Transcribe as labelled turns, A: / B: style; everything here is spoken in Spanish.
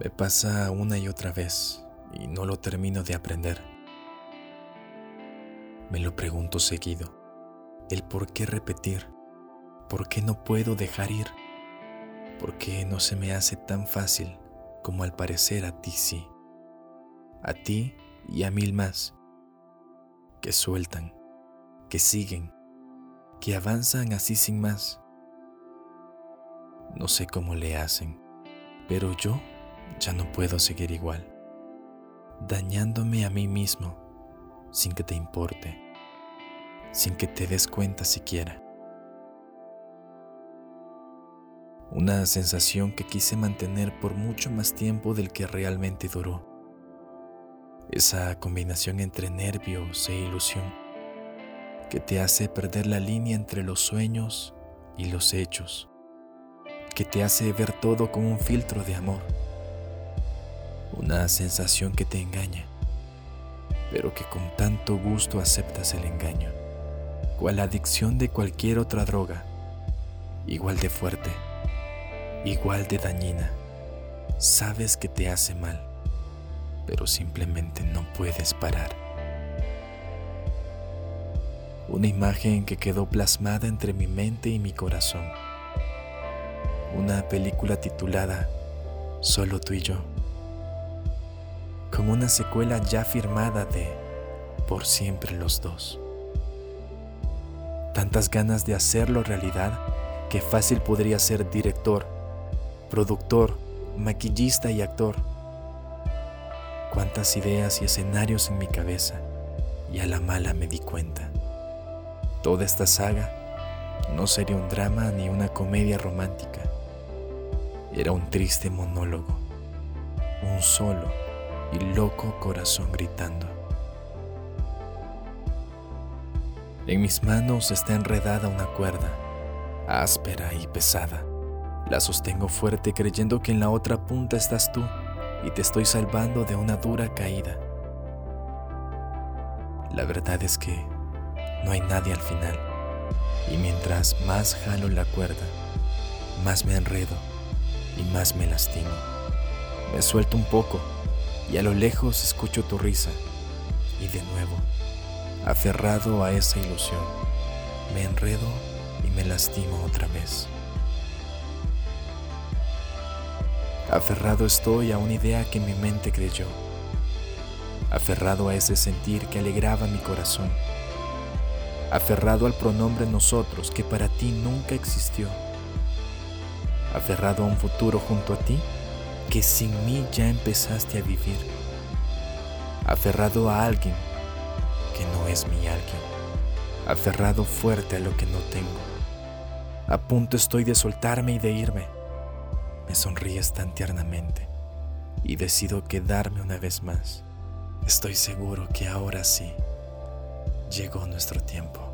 A: Me pasa una y otra vez y no lo termino de aprender. Me lo pregunto seguido. El por qué repetir. ¿Por qué no puedo dejar ir? ¿Por qué no se me hace tan fácil como al parecer a ti sí? A ti y a mil más. Que sueltan, que siguen, que avanzan así sin más. No sé cómo le hacen, pero yo ya no puedo seguir igual, dañándome a mí mismo sin que te importe, sin que te des cuenta siquiera. Una sensación que quise mantener por mucho más tiempo del que realmente duró. Esa combinación entre nervios e ilusión que te hace perder la línea entre los sueños y los hechos, que te hace ver todo con un filtro de amor una sensación que te engaña, pero que con tanto gusto aceptas el engaño, cual la adicción de cualquier otra droga, igual de fuerte, igual de dañina. Sabes que te hace mal, pero simplemente no puedes parar. Una imagen que quedó plasmada entre mi mente y mi corazón. Una película titulada Solo tú y yo como una secuela ya firmada de Por siempre los dos. Tantas ganas de hacerlo realidad que fácil podría ser director, productor, maquillista y actor. Cuántas ideas y escenarios en mi cabeza y a la mala me di cuenta. Toda esta saga no sería un drama ni una comedia romántica. Era un triste monólogo, un solo y loco corazón gritando. En mis manos está enredada una cuerda, áspera y pesada. La sostengo fuerte creyendo que en la otra punta estás tú y te estoy salvando de una dura caída. La verdad es que no hay nadie al final y mientras más jalo la cuerda, más me enredo y más me lastimo. Me suelto un poco y a lo lejos escucho tu risa. Y de nuevo, aferrado a esa ilusión, me enredo y me lastimo otra vez. Aferrado estoy a una idea que mi mente creyó. Aferrado a ese sentir que alegraba mi corazón. Aferrado al pronombre nosotros que para ti nunca existió. Aferrado a un futuro junto a ti que sin mí ya empezaste a vivir, aferrado a alguien que no es mi alguien, aferrado fuerte a lo que no tengo. A punto estoy de soltarme y de irme. Me sonríes tan tiernamente y decido quedarme una vez más. Estoy seguro que ahora sí llegó nuestro tiempo.